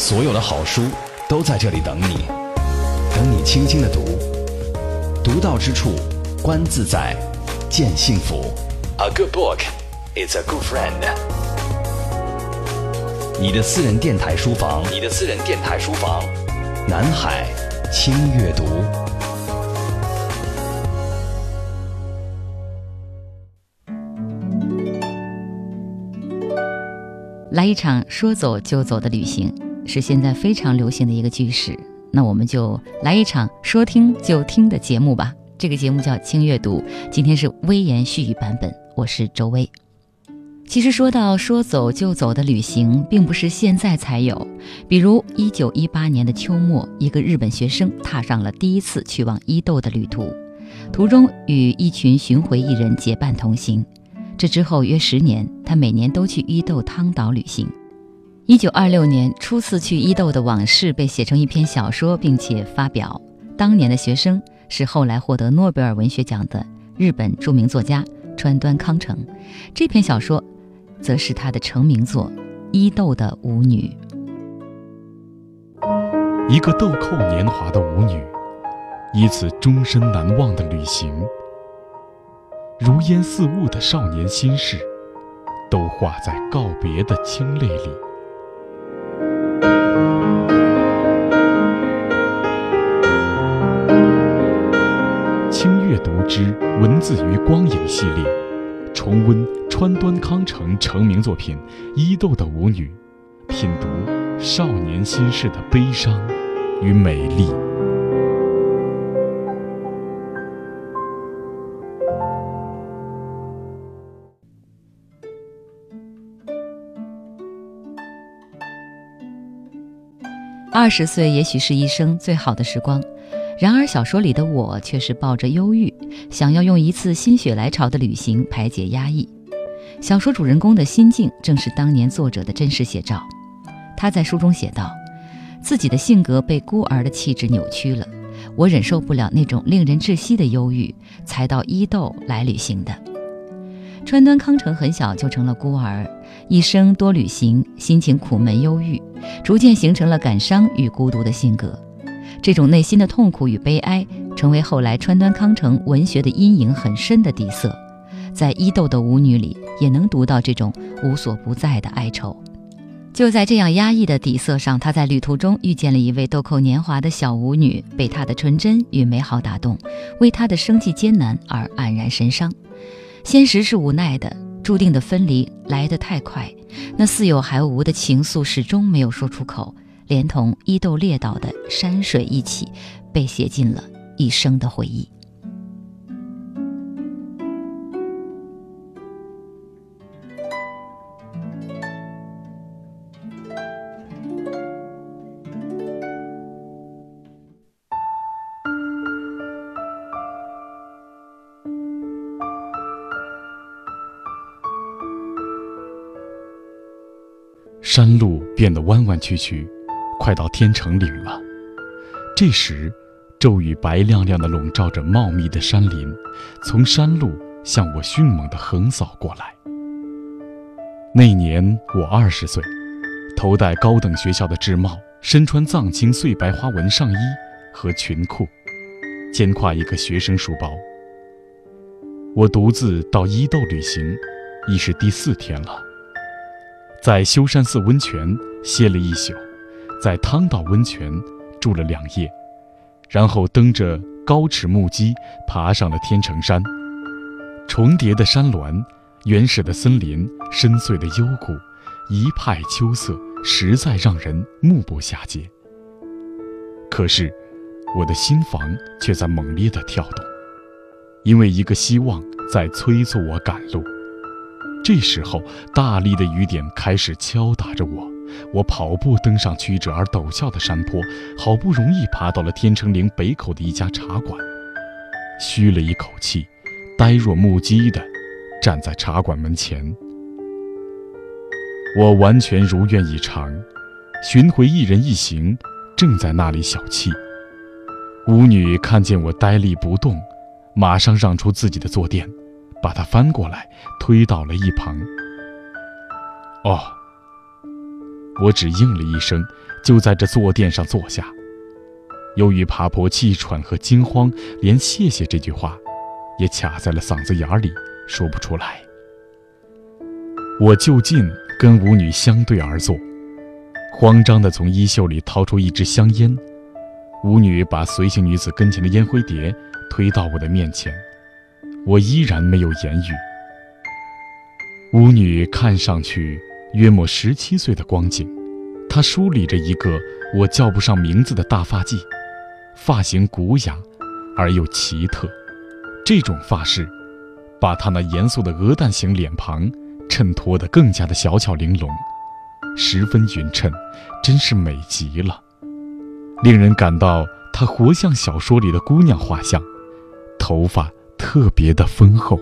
所有的好书都在这里等你，等你轻轻的读，读到之处，观自在，见幸福。A good book is a good friend。你的私人电台书房，你的私人电台书房，南海轻阅读。来一场说走就走的旅行，是现在非常流行的一个句式。那我们就来一场说听就听的节目吧。这个节目叫轻阅读，今天是微言絮语版本，我是周薇。其实说到说走就走的旅行，并不是现在才有。比如一九一八年的秋末，一个日本学生踏上了第一次去往伊豆的旅途，途中与一群巡回艺人结伴同行。这之后约十年，他每年都去伊豆汤岛旅行。一九二六年，初次去伊豆的往事被写成一篇小说，并且发表。当年的学生是后来获得诺贝尔文学奖的日本著名作家川端康成。这篇小说，则是他的成名作《伊豆的舞女》。一个豆蔻年华的舞女，一次终身难忘的旅行。如烟似雾的少年心事，都化在告别的清泪里。之文字与光影系列，重温川端康成成名作品《伊豆的舞女》，品读少年心事的悲伤与美丽。二十岁也许是一生最好的时光，然而小说里的我却是抱着忧郁，想要用一次心血来潮的旅行排解压抑。小说主人公的心境正是当年作者的真实写照。他在书中写道：“自己的性格被孤儿的气质扭曲了，我忍受不了那种令人窒息的忧郁，才到伊豆来旅行的。”川端康成很小就成了孤儿，一生多旅行，心情苦闷忧郁，逐渐形成了感伤与孤独的性格。这种内心的痛苦与悲哀，成为后来川端康成文学的阴影很深的底色。在伊豆的舞女里，也能读到这种无所不在的哀愁。就在这样压抑的底色上，他在旅途中遇见了一位豆蔻年华的小舞女，被她的纯真与美好打动，为她的生计艰难而黯然神伤。现实是无奈的，注定的分离来得太快，那似有还无的情愫始终没有说出口，连同伊豆列岛的山水一起，被写进了一生的回忆。山路变得弯弯曲曲，快到天成岭了。这时，骤雨白亮亮的笼罩着茂密的山林，从山路向我迅猛地横扫过来。那年我二十岁，头戴高等学校的制帽，身穿藏青碎白花纹上衣和裙裤，肩挎一个学生书包。我独自到伊豆旅行，已是第四天了。在修山寺温泉歇了一宿，在汤岛温泉住了两夜，然后蹬着高尺木屐爬上了天成山。重叠的山峦，原始的森林，深邃的幽谷，一派秋色，实在让人目不暇接。可是，我的心房却在猛烈地跳动，因为一个希望在催促我赶路。这时候，大力的雨点开始敲打着我。我跑步登上曲折而陡峭的山坡，好不容易爬到了天成岭北口的一家茶馆，吁了一口气，呆若木鸡的站在茶馆门前。我完全如愿以偿，寻回一人一行正在那里小憩。舞女看见我呆立不动，马上让出自己的坐垫。把他翻过来，推到了一旁。哦，我只应了一声，就在这坐垫上坐下。由于爬坡气喘和惊慌，连“谢谢”这句话也卡在了嗓子眼里，说不出来。我就近跟舞女相对而坐，慌张地从衣袖里掏出一支香烟。舞女把随行女子跟前的烟灰碟推到我的面前，我依然没有言语。舞女看上去约莫十七岁的光景，她梳理着一个我叫不上名字的大发髻。发型古雅，而又奇特，这种发饰，把她那严肃的鹅蛋型脸庞衬托得更加的小巧玲珑，十分匀称，真是美极了，令人感到她活像小说里的姑娘画像，头发特别的丰厚。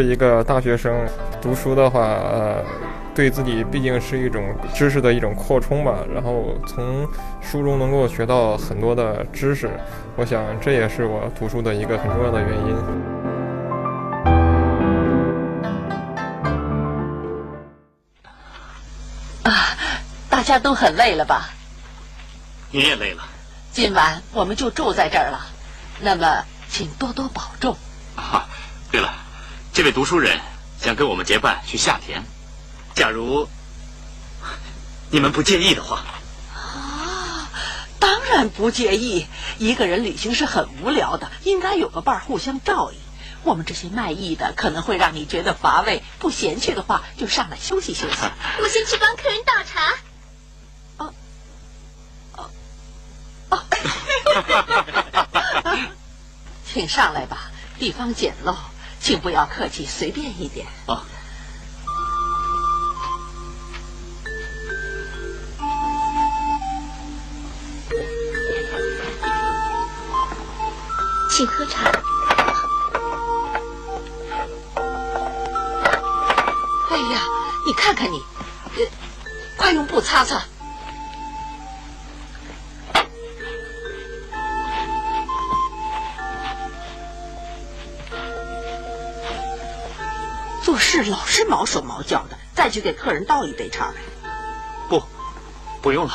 是一个大学生，读书的话，呃，对自己毕竟是一种知识的一种扩充吧。然后从书中能够学到很多的知识，我想这也是我读书的一个很重要的原因。啊，大家都很累了吧？你也累了。今晚我们就住在这儿了，那么请多多保重。这位读书人想跟我们结伴去下田，假如你们不介意的话。啊，当然不介意。一个人旅行是很无聊的，应该有个伴儿互相照应。我们这些卖艺的可能会让你觉得乏味，不嫌弃的话就上来休息休息。我先去帮客人倒茶。哦哦哦，请上来吧，地方简陋。请不要客气，随便一点。啊，请喝茶。哎呀，你看看你，快用布擦擦。是老是毛手毛脚的，再去给客人倒一杯茶来。不，不用了。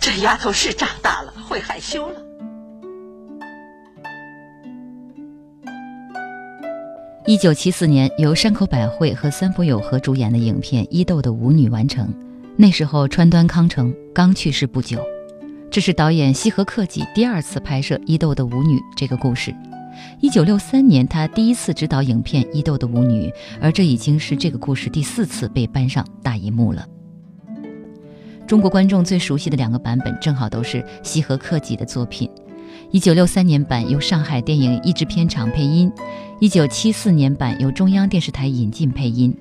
这丫头是长大了，会害羞了。一九七四年，由山口百惠和三浦友和主演的影片《伊豆的舞女》完成。那时候，川端康成刚去世不久。这是导演西河克己第二次拍摄《伊豆的舞女》这个故事。一九六三年，他第一次执导影片《伊豆的舞女》，而这已经是这个故事第四次被搬上大银幕了。中国观众最熟悉的两个版本，正好都是西河克己的作品。一九六三年版由上海电影译制片厂配音，一九七四年版由中央电视台引进配音。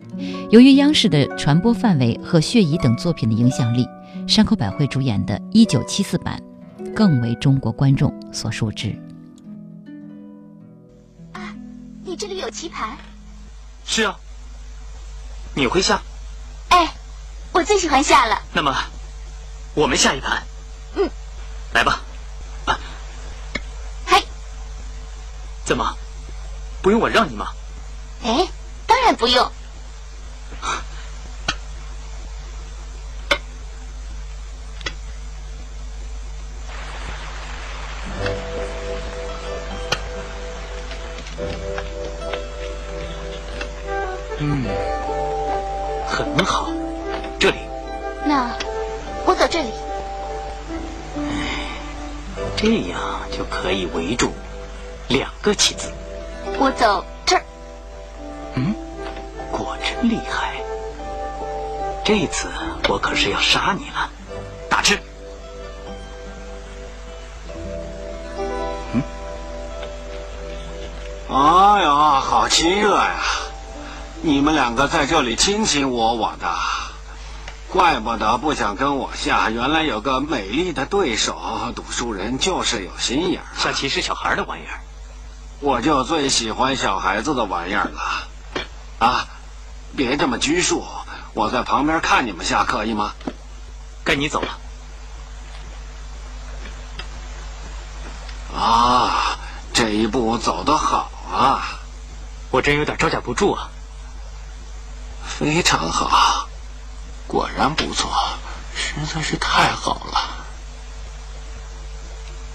由于央视的传播范围和《血疑》等作品的影响力。山口百惠主演的1974版，更为中国观众所熟知。啊，你这里有棋盘？是啊，你会下？哎，我最喜欢下了。那么，我们下一盘。嗯，来吧。啊嘿，怎么，不用我让你吗？哎，当然不用。嗯，很好。这里，那我走这里。这样就可以围住两个棋子。我走这儿。嗯，果真厉害。这次我可是要杀你了，打吃。嗯。哎呀，好亲热呀！你们两个在这里卿卿我我的，怪不得不想跟我下。原来有个美丽的对手，读书人就是有心眼儿。下棋是小孩的玩意儿，我就最喜欢小孩子的玩意儿了。啊，别这么拘束，我在旁边看你们下可以吗？该你走了。啊，这一步走得好啊！我真有点招架不住啊。非常好，果然不错，实在是太好了。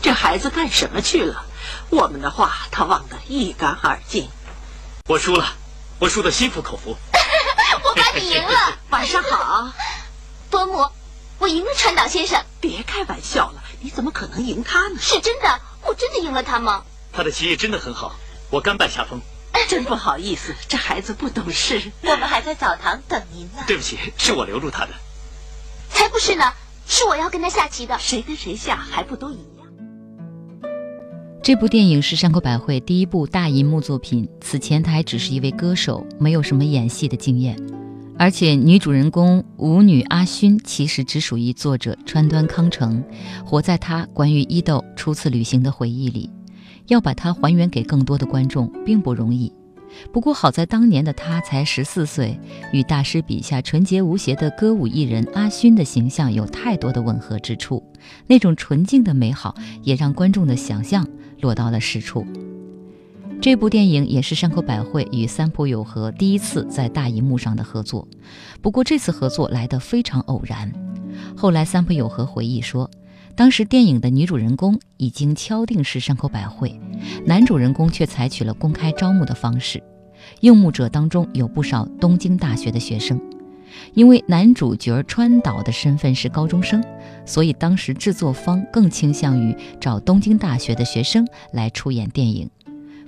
这孩子干什么去了？我们的话他忘得一干二净。我输了，我输得心服口服。我把你赢了，晚上好，伯母，我赢了川岛先生。别开玩笑了，你怎么可能赢他呢？是真的，我真的赢了他吗？他的棋艺真的很好，我甘拜下风。真不好意思，这孩子不懂事。我们还在澡堂等您呢。对不起，是我留住他的。才不是呢，是我要跟他下棋的。谁跟谁下还不都一样？这部电影是山口百惠第一部大银幕作品。此前她还只是一位歌手，没有什么演戏的经验。而且女主人公舞女阿勋其实只属于作者川端康成，活在他关于伊豆初次旅行的回忆里。要把它还原给更多的观众并不容易，不过好在当年的他才十四岁，与大师笔下纯洁无邪的歌舞艺人阿勋的形象有太多的吻合之处，那种纯净的美好也让观众的想象落到了实处。这部电影也是山口百惠与三浦友和第一次在大荧幕上的合作，不过这次合作来得非常偶然。后来三浦友和回忆说。当时电影的女主人公已经敲定是山口百惠，男主人公却采取了公开招募的方式，应募者当中有不少东京大学的学生。因为男主角川岛的身份是高中生，所以当时制作方更倾向于找东京大学的学生来出演电影。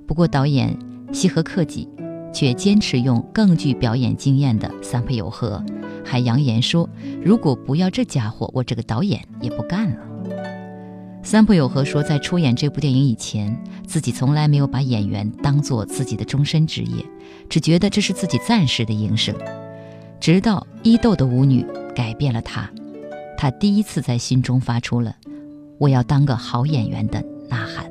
不过导演西河克己却坚持用更具表演经验的三浦友和，还扬言说：“如果不要这家伙，我这个导演也不干了。”三浦友和说，在出演这部电影以前，自己从来没有把演员当做自己的终身职业，只觉得这是自己暂时的营生。直到伊豆的舞女改变了他，他第一次在心中发出了“我要当个好演员”的呐喊。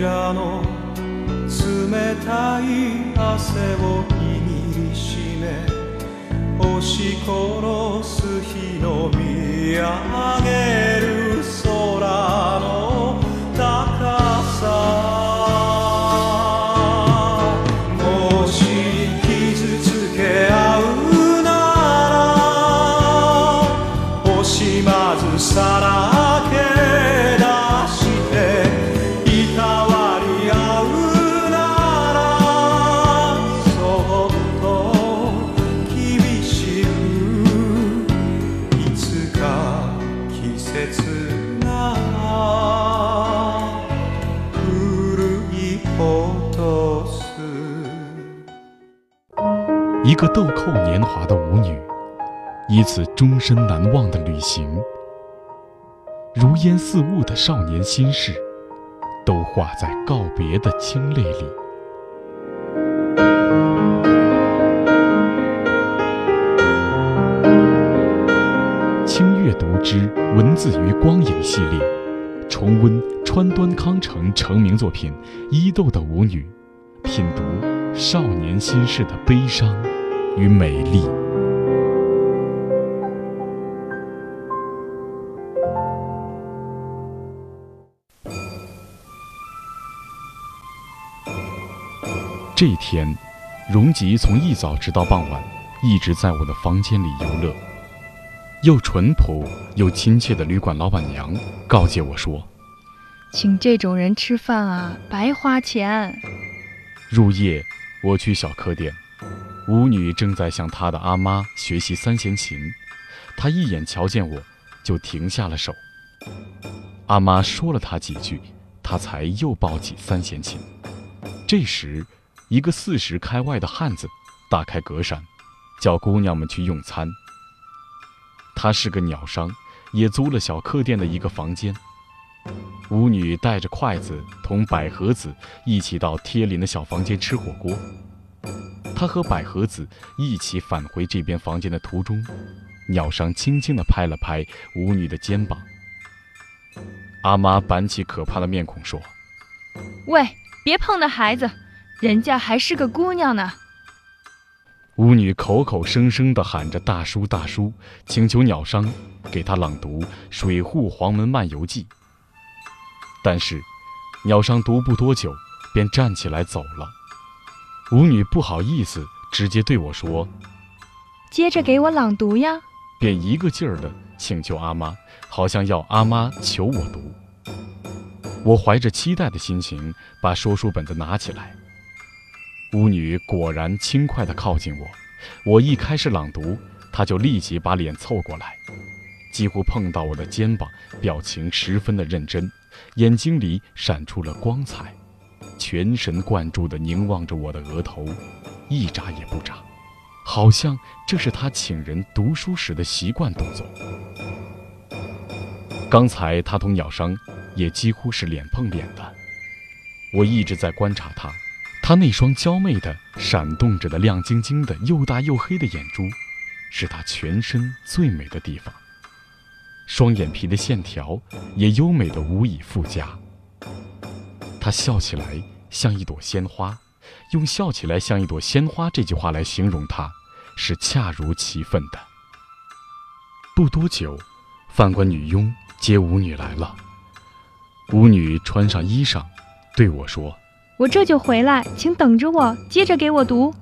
らの冷たい汗を握りしめ押し殺す日の見上げる。个豆蔻年华的舞女，一次终身难忘的旅行，如烟似雾的少年心事，都化在告别的清泪里。轻阅读之文字与光影系列，重温川端康成成名作品《伊豆的舞女》，品读少年心事的悲伤与美丽。这一天，荣吉从一早直到傍晚，一直在我的房间里游乐。又淳朴又亲切的旅馆老板娘告诫我说：“请这种人吃饭啊，白花钱。”入夜，我去小客店，舞女正在向她的阿妈学习三弦琴。她一眼瞧见我，就停下了手。阿妈说了她几句，她才又抱起三弦琴。这时，一个四十开外的汉子打开隔扇，叫姑娘们去用餐。他是个鸟商，也租了小客店的一个房间。舞女带着筷子同百合子一起到贴邻的小房间吃火锅。他和百合子一起返回这边房间的途中，鸟商轻轻地拍了拍舞女的肩膀。阿妈板起可怕的面孔说：“喂，别碰那孩子，人家还是个姑娘呢。”舞女口口声声地喊着“大叔，大叔”，请求鸟商给她朗读《水户黄门漫游记》。但是，鸟商读不多久，便站起来走了。舞女不好意思，直接对我说：“接着给我朗读呀！”便一个劲儿地请求阿妈，好像要阿妈求我读。我怀着期待的心情，把说书本子拿起来。巫女果然轻快地靠近我，我一开始朗读，她就立即把脸凑过来，几乎碰到我的肩膀，表情十分的认真，眼睛里闪出了光彩，全神贯注地凝望着我的额头，一眨也不眨，好像这是他请人读书时的习惯动作。刚才他同鸟商也几乎是脸碰脸的，我一直在观察他，他那双娇媚的、闪动着的、亮晶晶的、又大又黑的眼珠，是他全身最美的地方。双眼皮的线条也优美的无以复加。她笑起来像一朵鲜花，用“笑起来像一朵鲜花”这句话来形容她，是恰如其分的。不多久，饭馆女佣接舞女来了。舞女穿上衣裳，对我说。我这就回来，请等着我，接着给我读。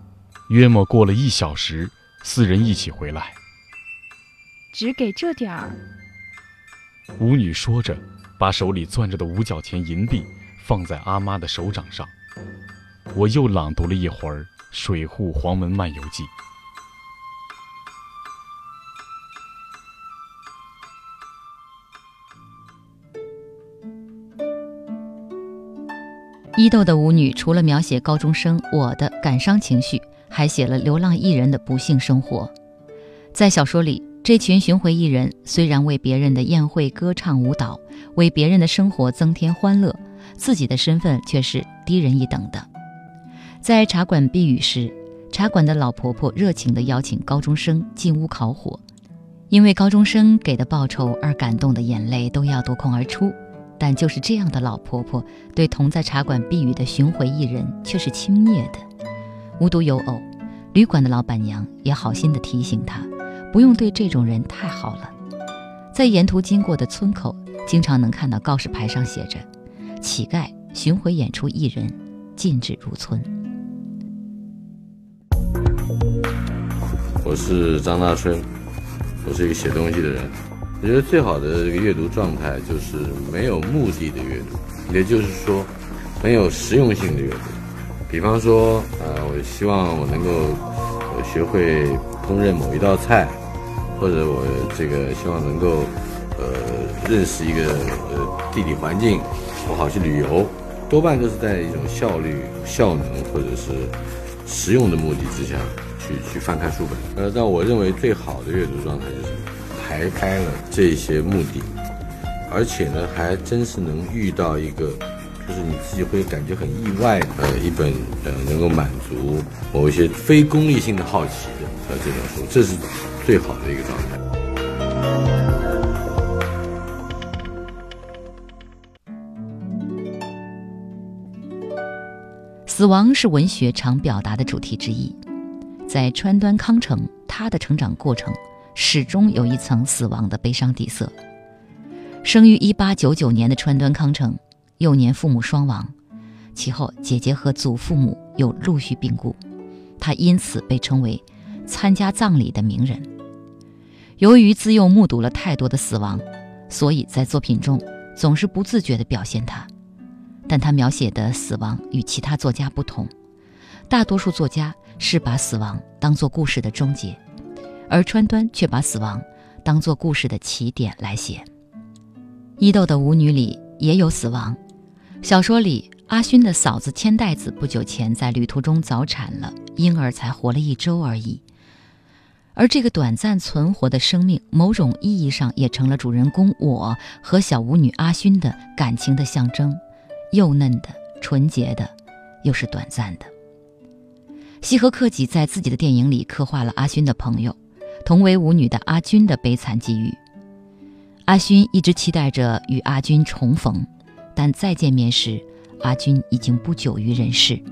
约莫过了一小时，四人一起回来。只给这点儿。舞女说着，把手里攥着的五角钱银币放在阿妈的手掌上。我又朗读了一会儿《水户黄门漫游记》。伊豆的舞女除了描写高中生我的感伤情绪，还写了流浪艺人的不幸生活。在小说里，这群巡回艺人虽然为别人的宴会歌唱舞蹈，为别人的生活增添欢乐，自己的身份却是低人一等的。在茶馆避雨时，茶馆的老婆婆热情地邀请高中生进屋烤火，因为高中生给的报酬而感动的眼泪都要夺眶而出。但就是这样的老婆婆，对同在茶馆避雨的巡回艺人却是轻蔑的。无独有偶，旅馆的老板娘也好心地提醒他，不用对这种人太好了。在沿途经过的村口，经常能看到告示牌上写着：“乞丐巡回演出艺人禁止入村。”我是张大春，我是一个写东西的人。我觉得最好的这个阅读状态就是没有目的的阅读，也就是说，很有实用性的阅读。比方说，呃，我希望我能够学会烹饪某一道菜，或者我这个希望能够呃认识一个呃地理环境，我好去旅游，多半都是在一种效率、效能或者是实用的目的之下去去翻看书本。呃，但我认为最好的阅读状态就是排开了这些目的，而且呢，还真是能遇到一个，就是你自己会感觉很意外，呃，一本呃能够满足某一些非功利性的好奇的呃这种书，这是最好的一个状态。死亡是文学常表达的主题之一，在川端康成他的成长过程始终有一层死亡的悲伤底色。生于一八九九年的川端康成，幼年父母双亡，其后姐姐和祖父母又陆续病故，他因此被称为参加葬礼的名人。由于自幼目睹了太多的死亡，所以在作品中总是不自觉地表现他。但他描写的死亡与其他作家不同，大多数作家是把死亡当作故事的终结，而川端却把死亡当作故事的起点来写。伊豆的舞女里也有死亡，小说里阿勋的嫂子千代子不久前在旅途中早产了，婴儿才活了一周而已。而这个短暂存活的生命，某种意义上也成了主人公我和小舞女阿勋的感情的象征。幼嫩的、纯洁的，又是短暂的。西河克己在自己的电影里刻画了阿勋的朋友，同为舞女的阿军的悲惨际遇。阿勋一直期待着与阿军重逢，但再见面时，阿军已经不久于人世。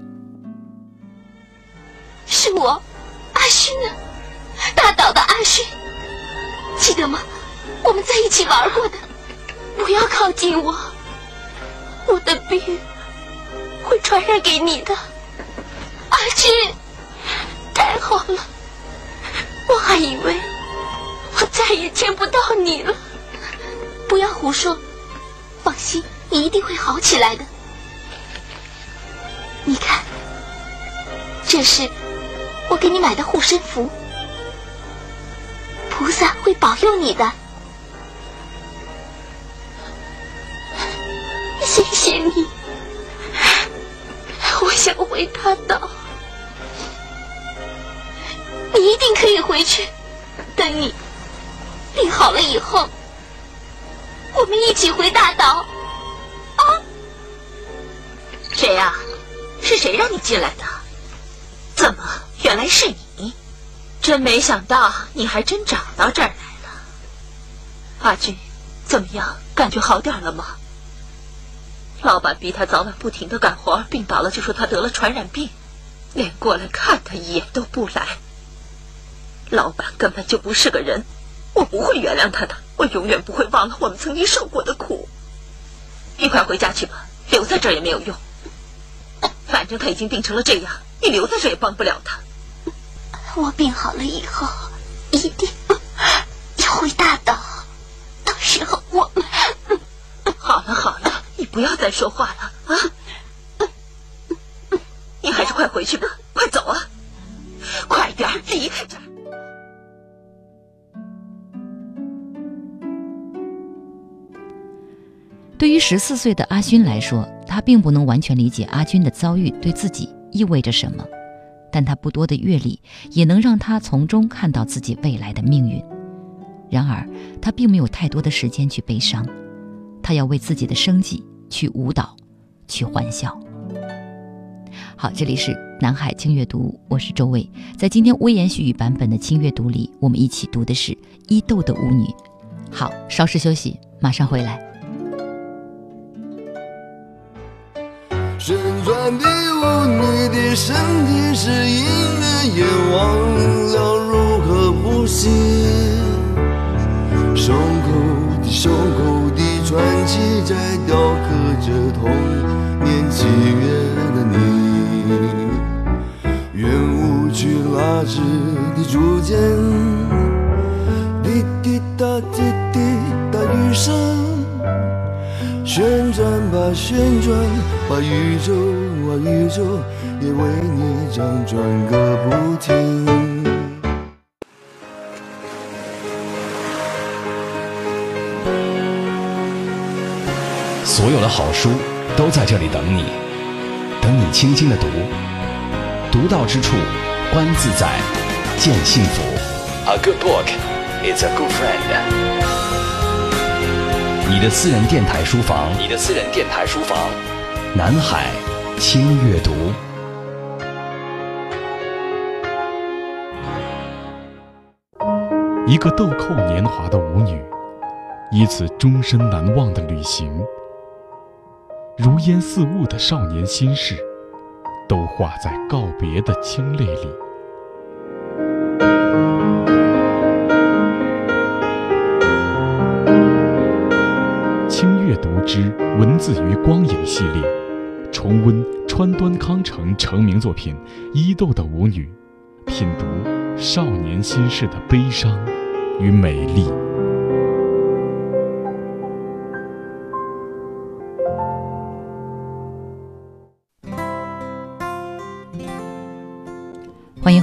是我，阿勋呢？大岛的阿勋，记得吗？我们在一起玩过的。不要靠近我。我的病会传染给你的，阿军，太好了！我还以为我再也见不到你了。不要胡说，放心，你一定会好起来的。你看，这是我给你买的护身符，菩萨会保佑你的。谢谢你，我想回大岛，你一定可以回去。等你病好了以后，我们一起回大岛。啊？谁呀？是谁让你进来的？怎么，原来是你？真没想到你还真找到这儿来了。阿军，怎么样？感觉好点了吗？老板逼他早晚不停的干活，病倒了就说他得了传染病，连过来看他一眼都不来。老板根本就不是个人，我不会原谅他的，我永远不会忘了我们曾经受过的苦。你快回家去吧，留在这儿也没有用。反正他已经病成了这样，你留在这儿也帮不了他。我病好了以后，一定要回大岛，到时候我们……好了好了。不要再说话了啊！你还是快回去吧，快走啊！快点离开这儿。对于十四岁的阿勋来说，他并不能完全理解阿军的遭遇对自己意味着什么，但他不多的阅历也能让他从中看到自己未来的命运。然而，他并没有太多的时间去悲伤。他要为自己的生计去舞蹈，去欢笑。好，这里是南海轻阅读，我是周卫。在今天微言细语版本的轻阅读里，我们一起读的是伊豆的舞女。好，稍事休息，马上回来。旋转的舞女的身体是音乐，也忘了如何呼吸。胸口的胸口。传奇在雕刻着童年七月的你，圆舞曲拉直的竹简，滴滴答滴滴答雨声，旋转吧旋转吧宇宙啊宇宙，也为你辗转个不停。所有的好书都在这里等你，等你轻轻的读，读到之处，观自在。见幸福。A good book is a good friend。你的私人电台书房，你的私人电台书房，南海轻阅读。一个豆蔻年华的舞女，一次终身难忘的旅行，如烟似雾的少年心事，都化在告别的清泪里。清阅读之文字与光影系列，重温川端康成成名作品《伊豆的舞女》，品读少年心事的悲伤。与美丽。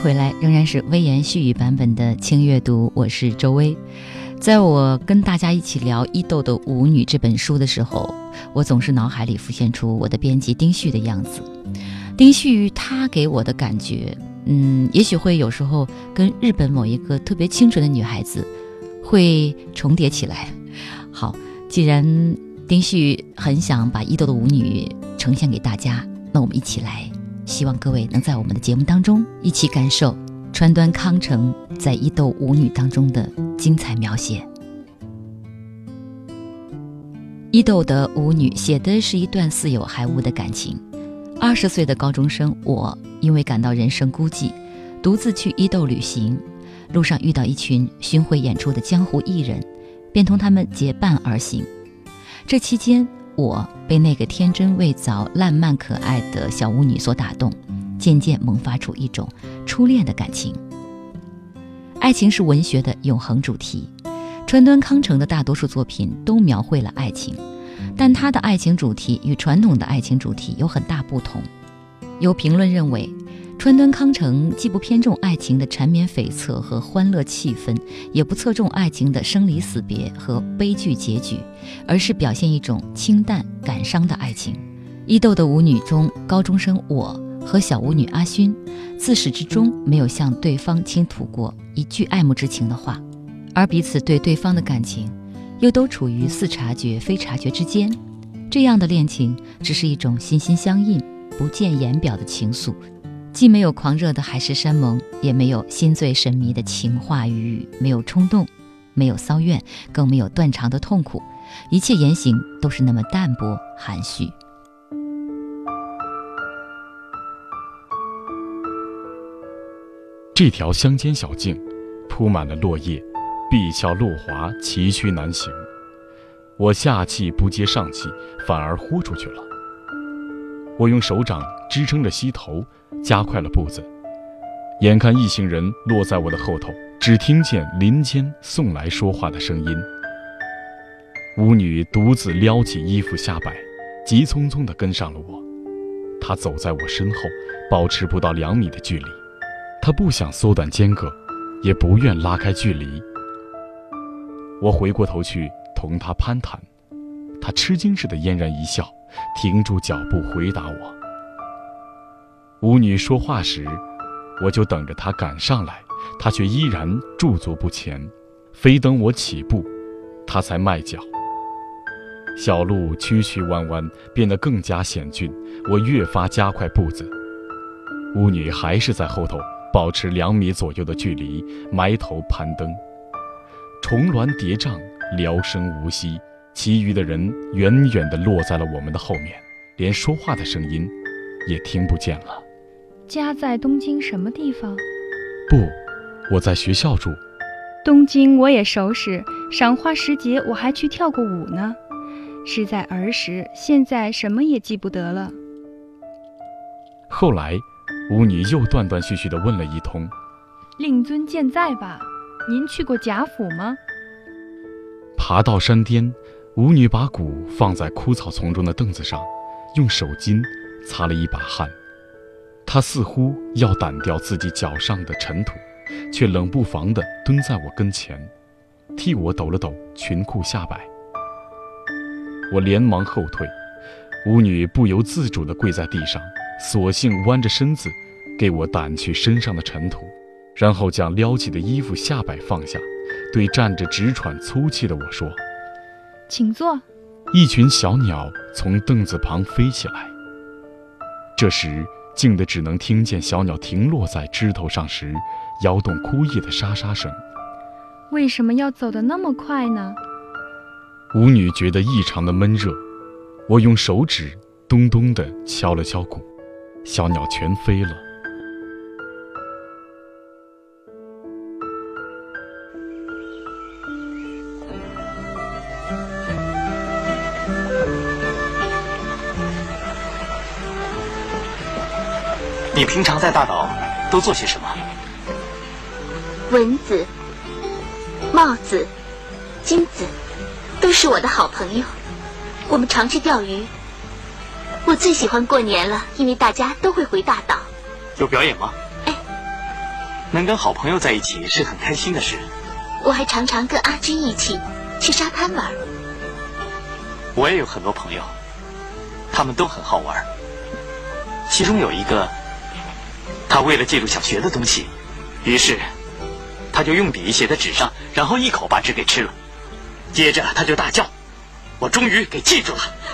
回来，仍然是微言细语版本的轻阅读，我是周薇。在我跟大家一起聊《伊豆的舞女》这本书的时候，我总是脑海里浮现出我的编辑丁旭的样子。丁旭他给我的感觉。嗯，也许会有时候跟日本某一个特别清纯的女孩子会重叠起来。好，既然丁旭很想把伊豆的舞女呈现给大家，那我们一起来，希望各位能在我们的节目当中一起感受川端康成在伊豆舞女当中的精彩描写。伊豆的舞女写的是一段似有还无的感情。二十岁的高中生我。因为感到人生孤寂，独自去伊豆旅行，路上遇到一群巡回演出的江湖艺人，便同他们结伴而行。这期间，我被那个天真未早、烂漫可爱的小舞女所打动，渐渐萌发出一种初恋的感情。爱情是文学的永恒主题，川端康成的大多数作品都描绘了爱情，但他的爱情主题与传统的爱情主题有很大不同。有评论认为，川端康成既不偏重爱情的缠绵悱恻和欢乐气氛，也不侧重爱情的生离死别和悲剧结局，而是表现一种清淡感伤的爱情。伊豆的舞女中，高中生我和小舞女阿勋，自始至终没有向对方倾吐过一句爱慕之情的话，而彼此对对方的感情，又都处于似察觉非察觉之间。这样的恋情，只是一种心心相印。不见言表的情愫，既没有狂热的海誓山盟，也没有心醉神迷的情话语语，没有冲动，没有骚怨，更没有断肠的痛苦，一切言行都是那么淡泊含蓄。这条乡间小径，铺满了落叶，碧峭路滑，崎岖难行。我下气不接上气，反而豁出去了。我用手掌支撑着膝头，加快了步子。眼看一行人落在我的后头，只听见林间送来说话的声音。舞女独自撩起衣服下摆，急匆匆地跟上了我。她走在我身后，保持不到两米的距离。她不想缩短间隔，也不愿拉开距离。我回过头去同她攀谈，她吃惊似的嫣然一笑。停住脚步，回答我。舞女说话时，我就等着她赶上来，她却依然驻足不前，非等我起步，她才迈脚。小路曲曲弯弯，变得更加险峻，我越发加快步子。舞女还是在后头，保持两米左右的距离，埋头攀登。重峦叠嶂，聊声无息。其余的人远远地落在了我们的后面，连说话的声音也听不见了。家在东京什么地方？不，我在学校住。东京我也熟识，赏花时节我还去跳过舞呢。是在儿时，现在什么也记不得了。后来，舞女又断断续续地问了一通：“令尊健在吧？您去过贾府吗？”爬到山巅。舞女把鼓放在枯草丛中的凳子上，用手巾擦了一把汗。她似乎要掸掉自己脚上的尘土，却冷不防地蹲在我跟前，替我抖了抖裙裤下摆。我连忙后退，舞女不由自主地跪在地上，索性弯着身子，给我掸去身上的尘土。然后将撩起的衣服下摆放下，对站着直喘粗气的我说：“请坐。”一群小鸟从凳子旁飞起来。这时，静的只能听见小鸟停落在枝头上时，摇动枯叶的沙沙声。为什么要走得那么快呢？舞女觉得异常的闷热，我用手指咚咚地敲了敲鼓，小鸟全飞了。你平常在大岛都做些什么？蚊子、帽子、金子，都是我的好朋友。我们常去钓鱼。我最喜欢过年了，因为大家都会回大岛。有表演吗？哎，能跟好朋友在一起是很开心的事。我还常常跟阿军一起去沙滩玩。我也有很多朋友，他们都很好玩。其中有一个。他为了记住想学的东西，于是他就用笔写在纸上，然后一口把纸给吃了。接着他就大叫：“我终于给记住了！”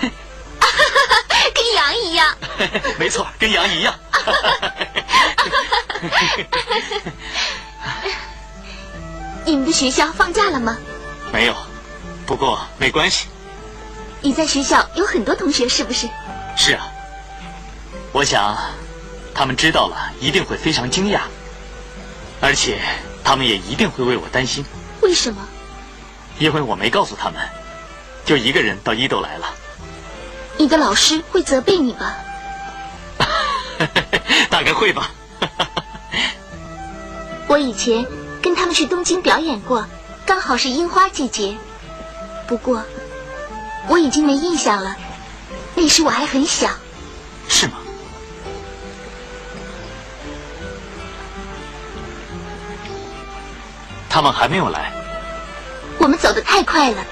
跟羊一样。没错，跟羊一样。你们的学校放假了吗？没有，不过没关系。你在学校有很多同学，是不是？是啊，我想。他们知道了一定会非常惊讶，而且他们也一定会为我担心。为什么？因为我没告诉他们，就一个人到伊豆来了。你的老师会责备你吧？大概会吧。我以前跟他们去东京表演过，刚好是樱花季节。不过我已经没印象了，那时我还很小。是吗？他们还没有来。我们走得太快了。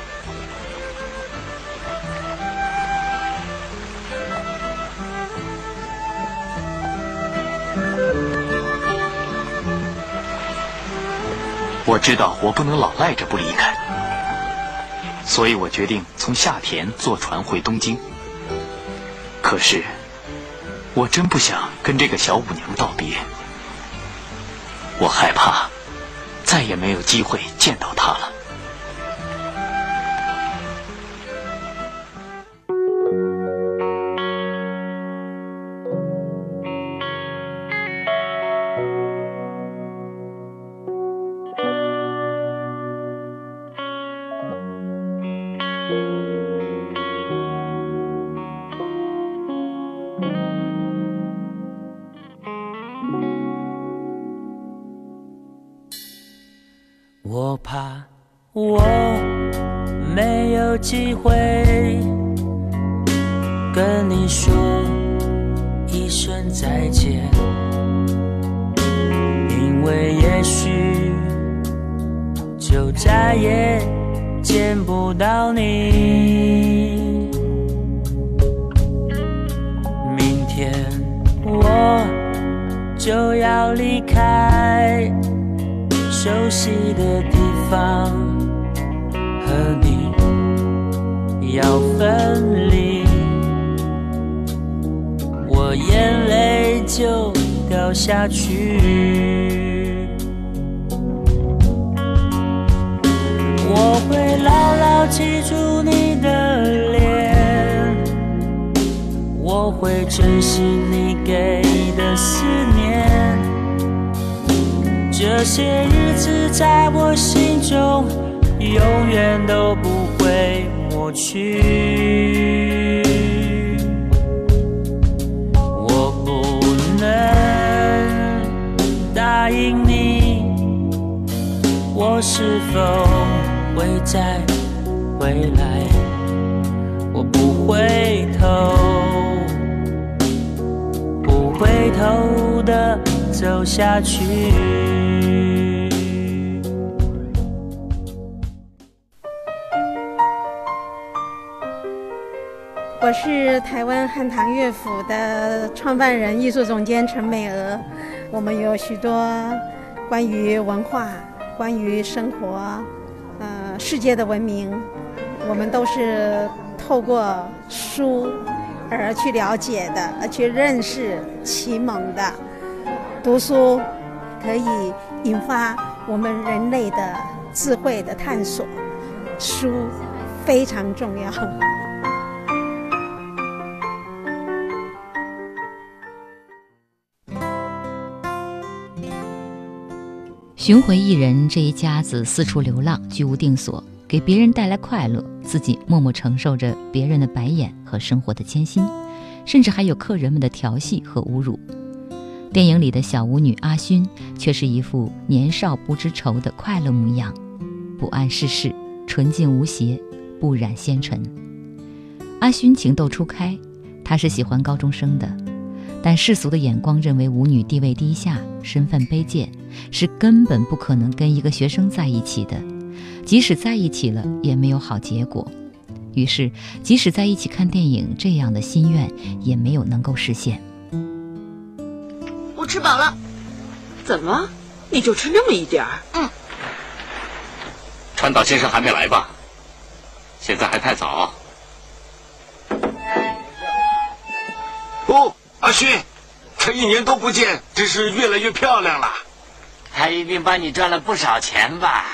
我知道我不能老赖着不离开，所以我决定从下田坐船回东京。可是，我真不想跟这个小舞娘道别，我害怕。再也没有机会见到他了。我怕我没有机会跟你说一声再见，因为也许就再也见不到你。明天我就要离开熟悉的地方，和你。要分离，我眼泪就掉下去。我会牢牢记住你的脸，我会珍惜你给的思念。这些日子在我心中，永远都不会。抹去，我不能答应你，我是否会再回来？我不回头，不回头的走下去。我是台湾汉唐乐府的创办人、艺术总监陈美娥。我们有许多关于文化、关于生活，呃，世界的文明，我们都是透过书而去了解的，而去认识、启蒙的。读书可以引发我们人类的智慧的探索，书非常重要。巡回艺人这一家子四处流浪，居无定所，给别人带来快乐，自己默默承受着别人的白眼和生活的艰辛，甚至还有客人们的调戏和侮辱。电影里的小舞女阿勋却是一副年少不知愁的快乐模样，不谙世事，纯净无邪，不染纤尘。阿勋情窦初开，她是喜欢高中生的。但世俗的眼光认为舞女地位低下，身份卑贱，是根本不可能跟一个学生在一起的。即使在一起了，也没有好结果。于是，即使在一起看电影，这样的心愿也没有能够实现。我吃饱了。怎么？你就吃那么一点儿？嗯。川岛先生还没来吧？现在还太早。哦。阿勋，这一年都不见，真是越来越漂亮了。他一定帮你赚了不少钱吧？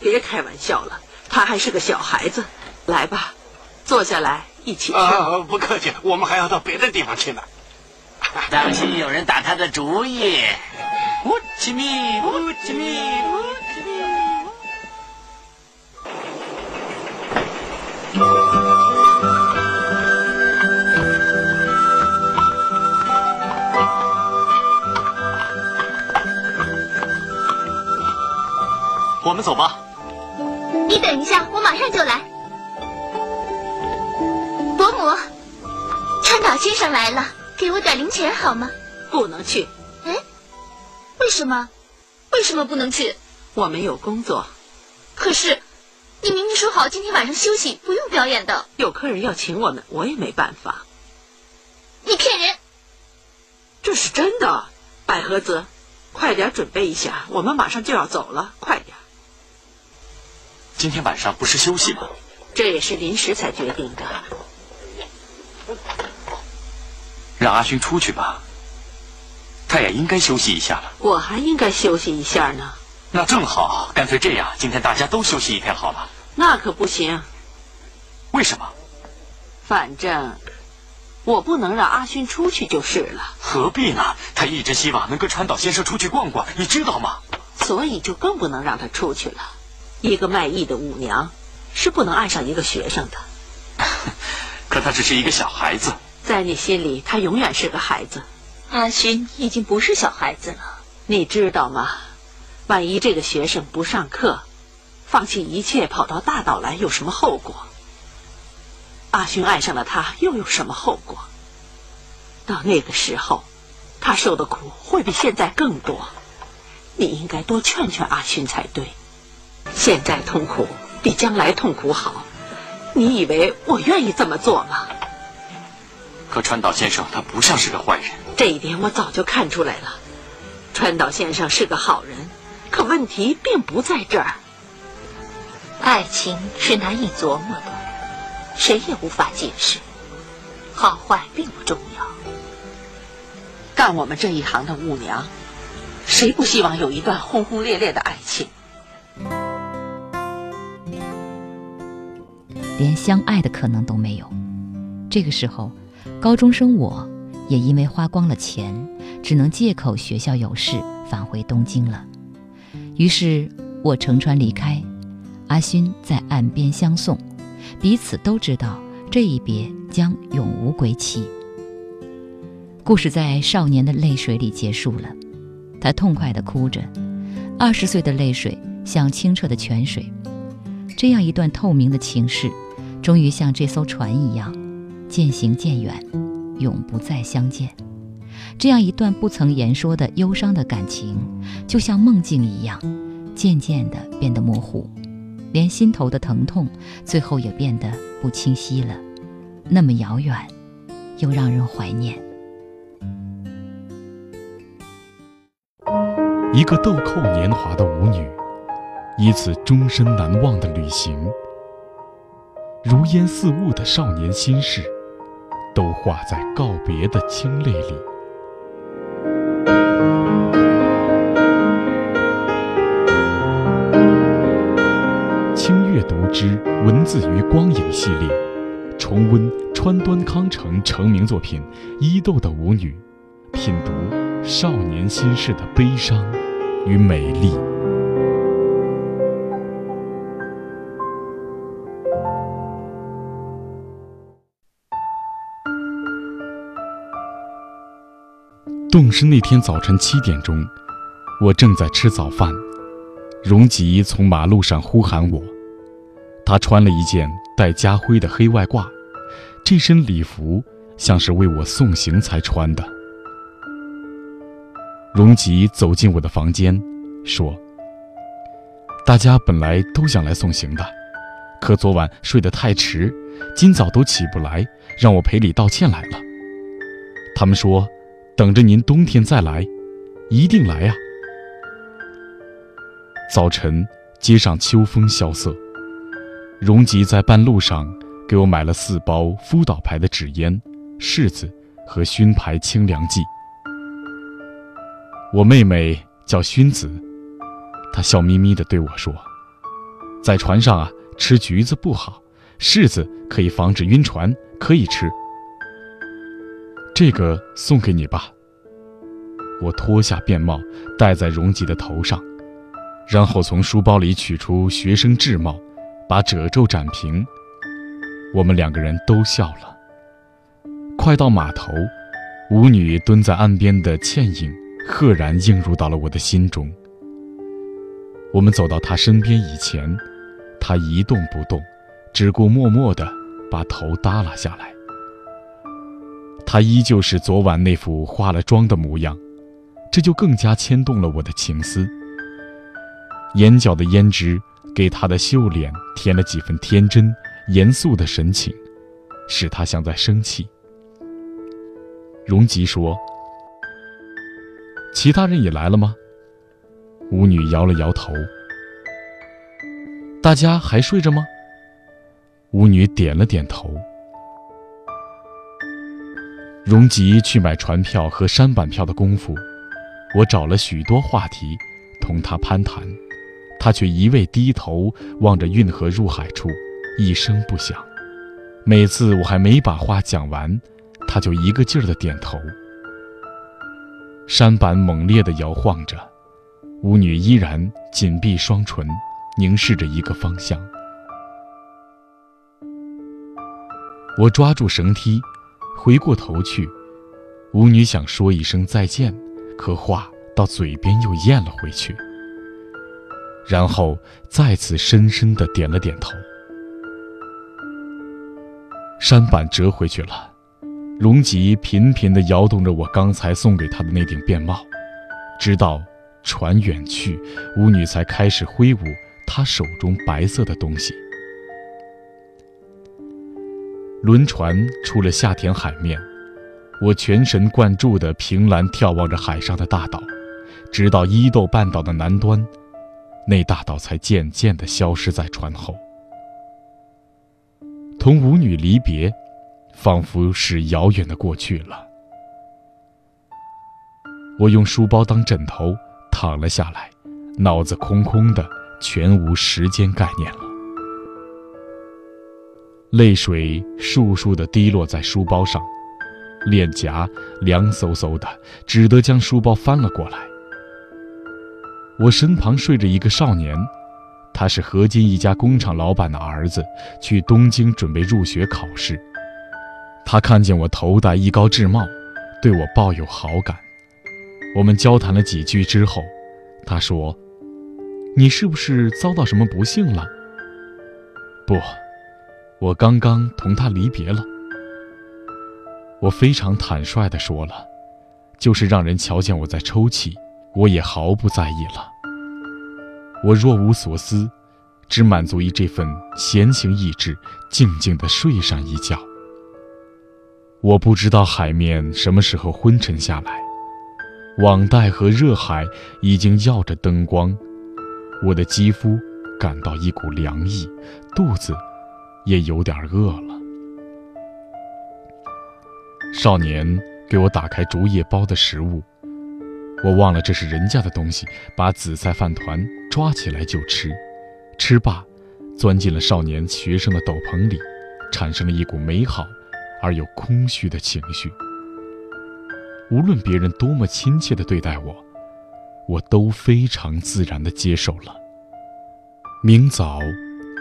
别开玩笑了，他还是个小孩子。来吧，坐下来一起吃。啊，不客气，我们还要到别的地方去呢。当心有人打他的主意。乌奇米，乌奇米，乌奇米。我们走吧。你等一下，我马上就来。伯母，川岛先生来了，给我点零钱好吗？不能去。哎，为什么？为什么不能去？我没有工作。可是，你明明说好今天晚上休息，不用表演的。有客人要请我们，我也没办法。你骗人！这是真的，百合子，快点准备一下，我们马上就要走了，快点。今天晚上不是休息吗？这也是临时才决定的。让阿勋出去吧，他也应该休息一下了。我还应该休息一下呢。那正好，干脆这样，今天大家都休息一天好了。那可不行。为什么？反正我不能让阿勋出去就是了。何必呢？他一直希望能跟川岛先生出去逛逛，你知道吗？所以就更不能让他出去了。一个卖艺的舞娘，是不能爱上一个学生的。可他只是一个小孩子，在你心里，他永远是个孩子。阿勋已经不是小孩子了，你知道吗？万一这个学生不上课，放弃一切跑到大岛来，有什么后果？阿勋爱上了他，又有什么后果？到那个时候，他受的苦会比现在更多。你应该多劝劝阿勋才对。现在痛苦比将来痛苦好，你以为我愿意这么做吗？可川岛先生他不像是个坏人，这一点我早就看出来了。川岛先生是个好人，可问题并不在这儿。爱情是难以琢磨的，谁也无法解释，好坏并不重要。干我们这一行的舞娘，谁不希望有一段轰轰烈烈的爱情？连相爱的可能都没有。这个时候，高中生我也因为花光了钱，只能借口学校有事返回东京了。于是我乘船离开，阿勋在岸边相送，彼此都知道这一别将永无归期。故事在少年的泪水里结束了，他痛快地哭着，二十岁的泪水像清澈的泉水。这样一段透明的情事。终于像这艘船一样，渐行渐远，永不再相见。这样一段不曾言说的忧伤的感情，就像梦境一样，渐渐地变得模糊，连心头的疼痛，最后也变得不清晰了。那么遥远，又让人怀念。一个豆蔻年华的舞女，一次终身难忘的旅行，如烟似雾的少年心事，都化在告别的清泪里。轻阅读之文字与光影系列，重温川端康成成名作品《伊豆的舞女》，品读少年心事的悲伤。与美丽。洞师那天早晨七点钟，我正在吃早饭，荣吉从马路上呼喊我。他穿了一件带家徽的黑外褂，这身礼服像是为我送行才穿的。荣吉走进我的房间，说：“大家本来都想来送行的，可昨晚睡得太迟，今早都起不来，让我赔礼道歉来了。他们说，等着您冬天再来，一定来呀。”早晨，街上秋风萧瑟，荣吉在半路上给我买了四包福岛牌的纸烟、柿子和熏牌清凉剂。我妹妹叫熏子，她笑眯眯地对我说：“在船上啊，吃橘子不好，柿子可以防止晕船，可以吃。这个送给你吧。”我脱下便帽戴在荣吉的头上，然后从书包里取出学生制帽，把褶皱展平。我们两个人都笑了。快到码头，舞女蹲在岸边的倩影。赫然映入到了我的心中。我们走到他身边以前，他一动不动，只顾默默地把头耷拉下来。他依旧是昨晚那副化了妆的模样，这就更加牵动了我的情思。眼角的胭脂给他的秀脸添了几分天真、严肃的神情，使他像在生气。荣吉说。其他人也来了吗？舞女摇了摇头。大家还睡着吗？舞女点了点头。荣吉去买船票和山板票的功夫，我找了许多话题同他攀谈，他却一味低头望着运河入海处，一声不响。每次我还没把话讲完，他就一个劲儿的点头。山板猛烈地摇晃着，舞女依然紧闭双唇，凝视着一个方向。我抓住绳梯，回过头去，舞女想说一声再见，可话到嘴边又咽了回去，然后再次深深的点了点头。舢板折回去了。荣吉频频的摇动着我刚才送给他的那顶便帽，直到船远去，巫女才开始挥舞她手中白色的东西。轮船出了下田海面，我全神贯注地凭栏眺望着海上的大岛，直到伊豆半岛的南端，那大岛才渐渐地消失在船后。同舞女离别。仿佛是遥远的过去了。我用书包当枕头躺了下来，脑子空空的，全无时间概念了。泪水簌簌地滴落在书包上，脸颊凉飕飕的，只得将书包翻了过来。我身旁睡着一个少年，他是河津一家工厂老板的儿子，去东京准备入学考试。他看见我头戴一高制帽，对我抱有好感。我们交谈了几句之后，他说：“你是不是遭到什么不幸了？”“不，我刚刚同他离别了。”我非常坦率地说了，就是让人瞧见我在抽泣，我也毫不在意了。我若无所思，只满足于这份闲情逸致，静静地睡上一觉。我不知道海面什么时候昏沉下来，网带和热海已经耀着灯光，我的肌肤感到一股凉意，肚子也有点饿了。少年给我打开竹叶包的食物，我忘了这是人家的东西，把紫菜饭团抓起来就吃，吃罢，钻进了少年学生的斗篷里，产生了一股美好而又空虚的情绪。无论别人多么亲切地对待我，我都非常自然地接受了。明早，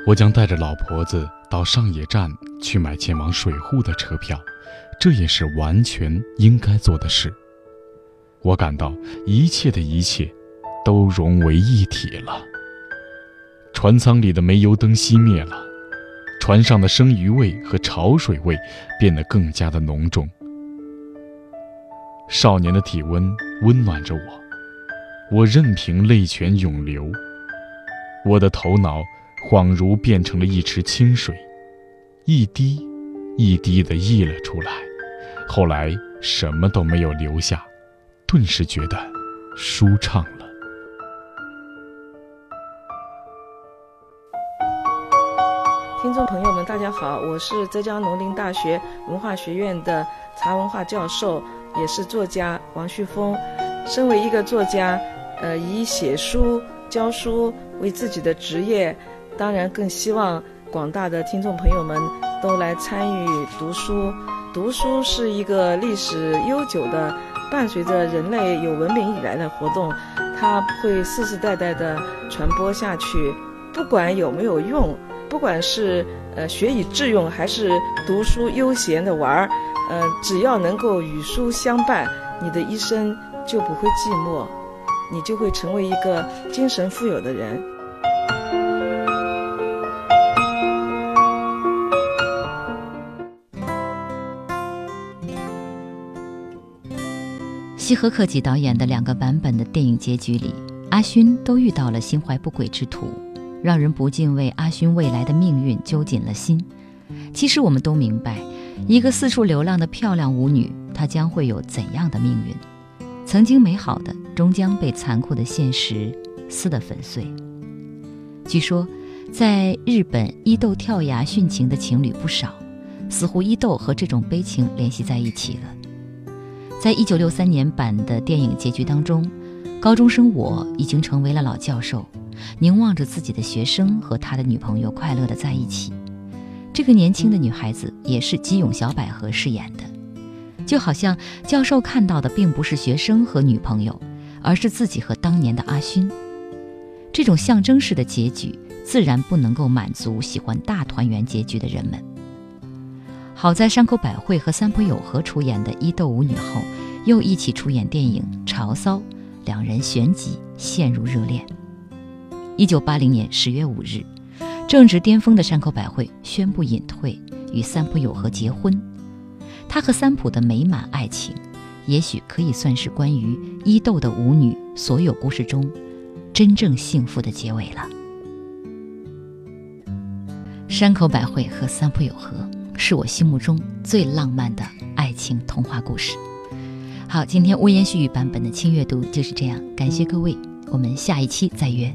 我将带着老婆子到上野站去买前往水户的车票。这也是完全应该做的事。我感到一切的一切都融为一体了。船舱里的煤油灯熄灭了，船上的生鱼味和潮水味变得更加的浓重。少年的体温温暖着我，我任凭泪泉涌流。我的头脑恍如变成了一池清水，一滴一滴地溢了出来。后来什么都没有留下，顿时觉得舒畅了。听众朋友们，大家好，我是浙江农林大学文化学院的茶文化教授，也是作家王旭峰。身为一个作家，呃，以写书、教书为自己的职业，当然更希望广大的听众朋友们都来参与读书。读书是一个历史悠久的、伴随着人类有文明以来的活动，它会世世代代的传播下去。不管有没有用，不管是呃学以致用，还是读书悠闲的玩儿，呃，只要能够与书相伴，你的一生就不会寂寞，你就会成为一个精神富有的人。西河克己导演的两个版本的电影结局里，阿勋都遇到了心怀不轨之徒，让人不禁为阿勋未来的命运揪紧了心。其实我们都明白，一个四处流浪的漂亮舞女，她将会有怎样的命运？曾经美好的，终将被残酷的现实撕得粉碎。据说，在日本伊豆跳崖殉情的情侣不少，似乎伊豆和这种悲情联系在一起了。在一九六三年版的电影结局当中，高中生我已经成为了老教授，凝望着自己的学生和他的女朋友快乐的在一起。这个年轻的女孩子也是吉永小百合饰演的，就好像教授看到的并不是学生和女朋友，而是自己和当年的阿勋。这种象征式的结局，自然不能够满足喜欢大团圆结局的人们。好在山口百惠和三浦友和出演的《伊豆舞女》后，又一起出演电影《潮骚》，两人旋即陷入热恋。一九八零年十月五日，正值巅峰的山口百惠宣布隐退，与三浦友和结婚。她和三浦的美满爱情，也许可以算是关于伊豆的舞女所有故事中真正幸福的结尾了。山口百惠和三浦友和。是我心目中最浪漫的爱情童话故事。好，今天微言絮语版本的轻阅读就是这样，感谢各位，我们下一期再约。